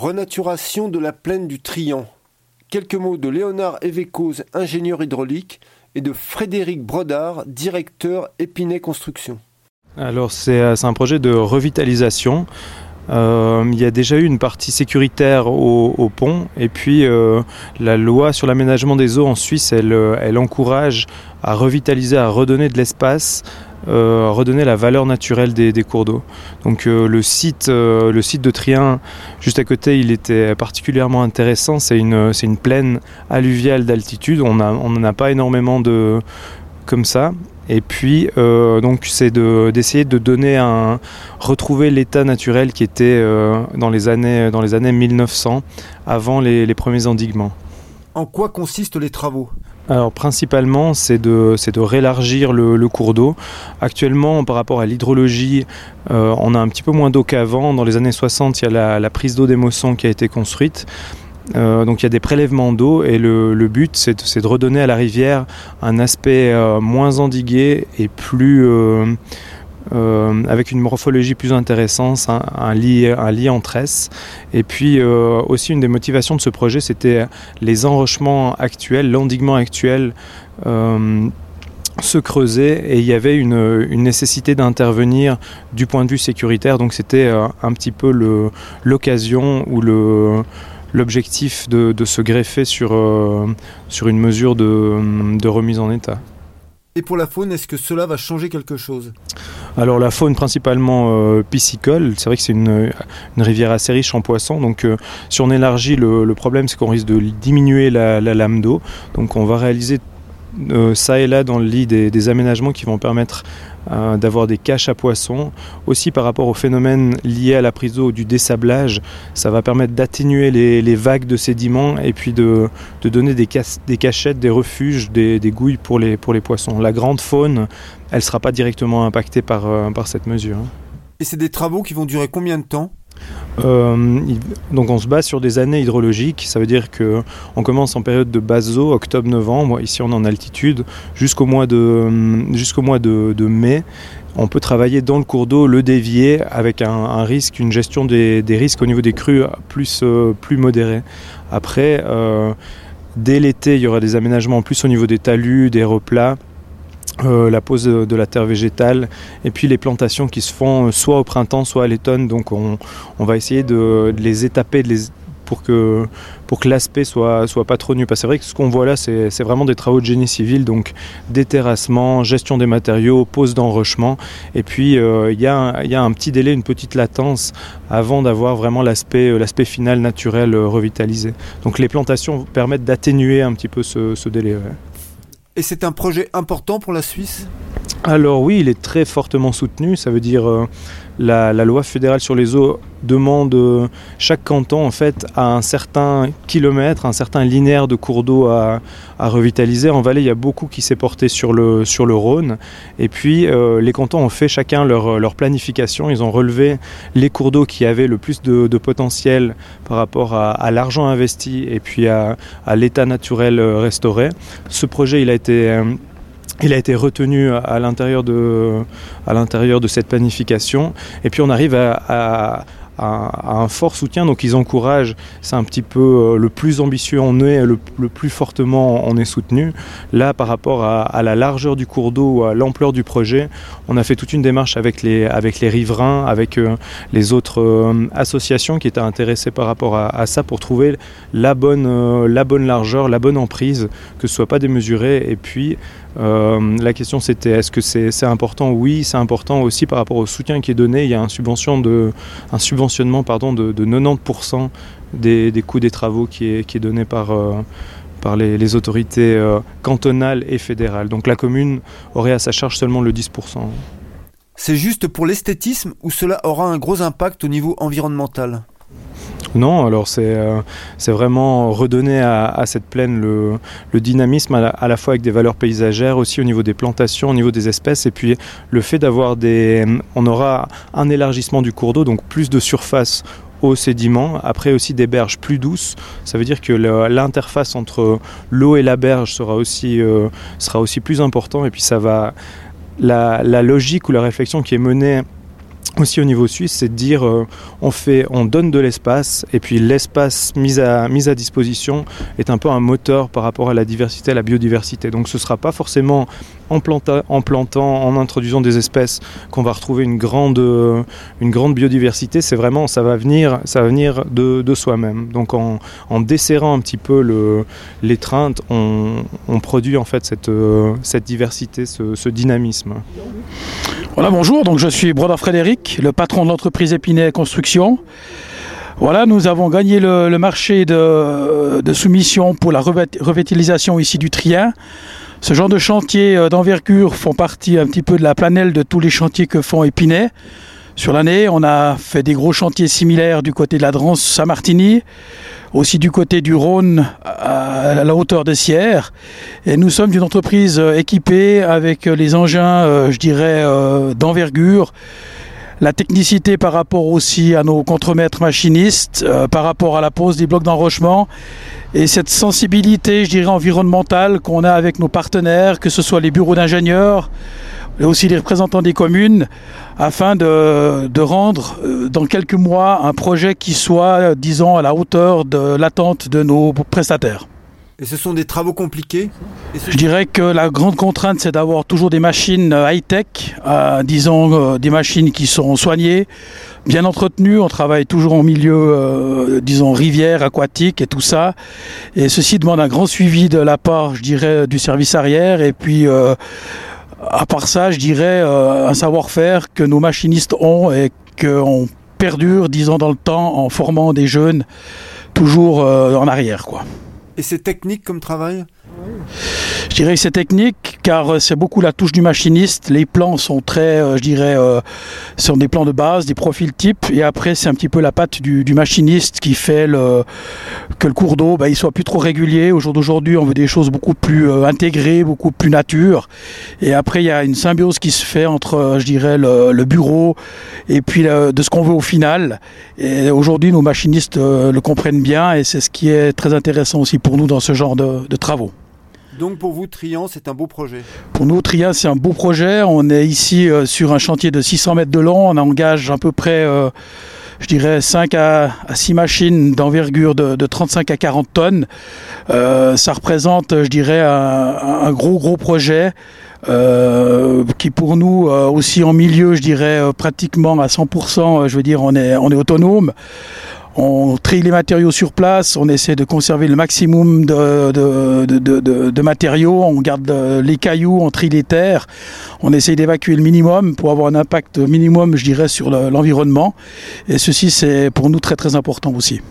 Renaturation de la plaine du Trian. Quelques mots de Léonard Evecoz, ingénieur hydraulique, et de Frédéric Brodard, directeur Épinay Construction. Alors c'est euh, un projet de revitalisation. Euh, il y a déjà eu une partie sécuritaire au, pont et puis euh, la loi sur l'aménagement des eaux en Suisse, elle, encourage à revitaliser, à redonner de l'espace, à redonner la valeur naturelle des, cours d'eau. Donc le, site, le site de Trien, juste à côté, il était particulièrement intéressant. C'est une, une plaine alluviale d'altitude. On n'en a pas énormément de comme ça. Et puis, euh, donc, c'est d'essayer de, donner un, retrouver l'état naturel qui était euh, dans, les années, dans les années 1900, avant les, premiers endiguements. En quoi consistent les travaux? Alors principalement, c'est de, de rélargir le, cours d'eau. Actuellement, par rapport à l'hydrologie, euh, on a un petit peu moins d'eau qu'avant. Dans les années 60, il y a la, prise d'eau des Mossons qui a été construite. Euh, donc il y a des prélèvements d'eau et le, but c'est de, redonner à la rivière un aspect euh, moins endigué et plus euh, avec une morphologie plus intéressante, un, lit, un lit en tresse. Et puis aussi une des motivations de ce projet c'était les enrochements actuels, l'endiguement actuel se creuser et il y avait une, nécessité d'intervenir du point de vue sécuritaire. Donc c'était un petit peu l'occasion ou l'objectif de, se greffer sur, euh, sur une mesure de, remise en état. Et pour la faune, est-ce que cela va changer quelque chose? Alors la faune principalement euh, piscicole, c'est vrai que c'est une, rivière assez riche en poissons, donc euh, si on élargit, le, problème c'est qu'on risque de diminuer la, lame d'eau, donc on va réaliser ça et là dans le lit des, aménagements qui vont permettre euh, d'avoir des caches à poissons. Aussi par rapport au phénomène lié à la prise d'eau du dessablage, ça va permettre d'atténuer les, vagues de sédiments et puis de, donner des, des, cachettes, des refuges, des, gouilles pour les, pour les poissons. La grande faune, elle ne sera pas directement impactée par, euh, par cette mesure. Et c'est des travaux qui vont durer combien de temps? Euh, donc on se base sur des années hydrologiques, ça veut dire que on commence en période de basse eau, octobre-novembre, ici on est en altitude, jusqu'au mois de, de, mai. On peut travailler dans le cours d'eau, le dévier avec un, risque, une gestion des, risques au niveau des crues plus, euh, modérée. Après, euh, dès l'été, il y aura des aménagements plus au niveau des talus, des replats. Euh, la pose de, la terre végétale et puis les plantations qui se font euh, soit au printemps soit à l'automne donc on, va essayer de, les étaper pour que, pour que l'aspect soit, soit pas trop nu. Parce que c'est vrai que ce qu'on voit là, c'est vraiment des travaux de génie civil, donc déterrassement, gestion des matériaux, pose d'enrochement. Et puis, euh, il y, y, a un petit délai, une petite latence avant d'avoir vraiment l'aspect final naturel revitalisé. Donc les plantations permettent d'atténuer un petit peu ce, délai. Et c'est un projet important pour la Suisse? Alors oui, il est très fortement soutenu. Ça veut dire euh, la, loi fédérale sur les eaux demande euh, chaque canton en fait à un certain kilomètre, un certain linéaire de cours d'eau à, revitaliser. En Valais, il y a beaucoup qui s'est porté sur le, Rhône. Et puis euh, les cantons ont fait chacun leur, planification. Ils ont relevé les cours d'eau qui avaient le plus de, potentiel par rapport à, l'argent investi et puis à, à l'état naturel restauré. Ce projet, il a été il a été retenu à l'intérieur de, à l'intérieur de cette planification. Et puis on arrive à, un fort soutien. Donc ils encouragent, c'est un petit peu euh, le plus ambitieux on est, le, plus fortement on est soutenu. Là, par rapport à, la largeur du cours d'eau, à l'ampleur du projet, on a fait toute une démarche avec les, avec les riverains, avec euh, les autres euh, associations qui étaient intéressées par rapport à, ça pour trouver la bonne, la bonne largeur, la bonne emprise, que ce soit pas démesuré. Et puis la question c'était est-ce que c'est important? Oui, c'est important aussi par rapport au soutien qui est donné. Il y a un, subvention de, un subvention pardon, de, 90% des, coûts des travaux qui est, qui est donné par, euh, par les, autorités euh, cantonales et fédérales. Donc la commune aurait à sa charge seulement le 10%. C'est juste pour l'esthétisme ou cela aura un gros impact au niveau environnemental? Non, alors c'est euh, vraiment redonner à, cette plaine le, dynamisme à la, fois avec des valeurs paysagères, aussi au niveau des plantations, au niveau des espèces, et puis le fait d'avoir des... On aura un élargissement du cours d'eau, donc plus de surface au sédiment, après aussi des berges plus douces. Ça veut dire que l'interface entre l'eau et la berge sera aussi, euh, sera aussi plus important, et puis ça va... La, la logique ou la réflexion qui est menée aussi au niveau suisse, c'est de dire euh, on fait, on donne de l'espace et puis l'espace mis à, mis à disposition est un peu un moteur par rapport à la diversité, à la biodiversité. Donc ce ne sera pas forcément en, en plantant, en introduisant des espèces qu'on va retrouver une grande, une grande biodiversité. C'est vraiment, ça va venir, ça venir de, de soi-même. Donc en, desserrant un petit peu l'étreinte, on, produit en fait cette, cette diversité, ce dynamisme. Voilà, bonjour. Donc je suis Brodeur Frédéric, le patron de l'entreprise Épinay Construction. Voilà, nous avons gagné le, marché de, soumission pour la revitalisation ici du Trien. Ce genre de chantiers euh, d'envergure font partie un petit peu de la planèle de tous les chantiers que font Épinay. Sur l'année, on a fait des gros chantiers similaires du côté de la Drance-Saint-Martigny, aussi du côté du Rhône à la hauteur de Sierre. Et nous sommes une entreprise euh, équipée avec les engins, euh, je dirais, d'envergure la technicité par rapport aussi à nos contremaîtres machinistes, euh, par rapport à la pose des blocs d'enrochement et cette sensibilité, je dirais, environnementale qu'on a avec nos partenaires, que ce soit les bureaux d'ingénieurs, et aussi les représentants des communes, afin de, de, rendre euh, dans quelques mois un projet qui soit, disons, à la hauteur de l'attente de nos prestataires. Et ce sont des travaux compliqués Je dirais que la grande contrainte, c'est d'avoir toujours des machines high-tech, euh, disons euh, des machines qui sont soignées, bien entretenues. On travaille toujours en milieu, euh, disons, rivière, aquatique et tout ça. Et ceci demande un grand suivi de la part, je dirais, du service arrière. Et puis, à part ça, je dirais euh, un savoir-faire que nos machinistes ont et qu'on perdure, disons, dans le temps en formant des jeunes toujours en arrière, quoi. Et c'est technique comme travail? Je dirais que c'est technique car euh, c'est beaucoup la touche du machiniste. Les plans sont très, euh, je dirais, euh, sont des plans de base, des profils types. Et après, c'est un petit peu la patte du, du machiniste qui fait le, que le cours d'eau, bah, il soit plus trop régulier. Au jour d'aujourd'hui, on veut des choses beaucoup plus euh, intégrées, beaucoup plus nature. Et après, il y a une symbiose qui se fait entre, je dirais, le, le bureau et puis de ce qu'on veut au final. Et aujourd'hui, nos machinistes le comprennent bien et c'est ce qui est très intéressant aussi pour nous dans ce genre de travaux. Donc pour vous, Trian, c'est un beau projet Pour nous, Trian, c'est un beau projet. On est ici euh, sur un chantier de 600 mètres de long. On engage à peu près, euh, je dirais, 5 à, à 6 machines d'envergure de, de, 35 à 40 tonnes. Euh, ça représente, je dirais, un, gros, gros projet. Qui pour nous aussi en milieu, je dirais pratiquement à 100%, je veux dire, on est, on est autonome. On trie les matériaux sur place, on essaie de conserver le maximum de, matériaux, on garde les cailloux, on trie les terres, on essaie d'évacuer le minimum pour avoir un impact minimum, je dirais, sur l'environnement. Et ceci, c'est pour nous très très important aussi.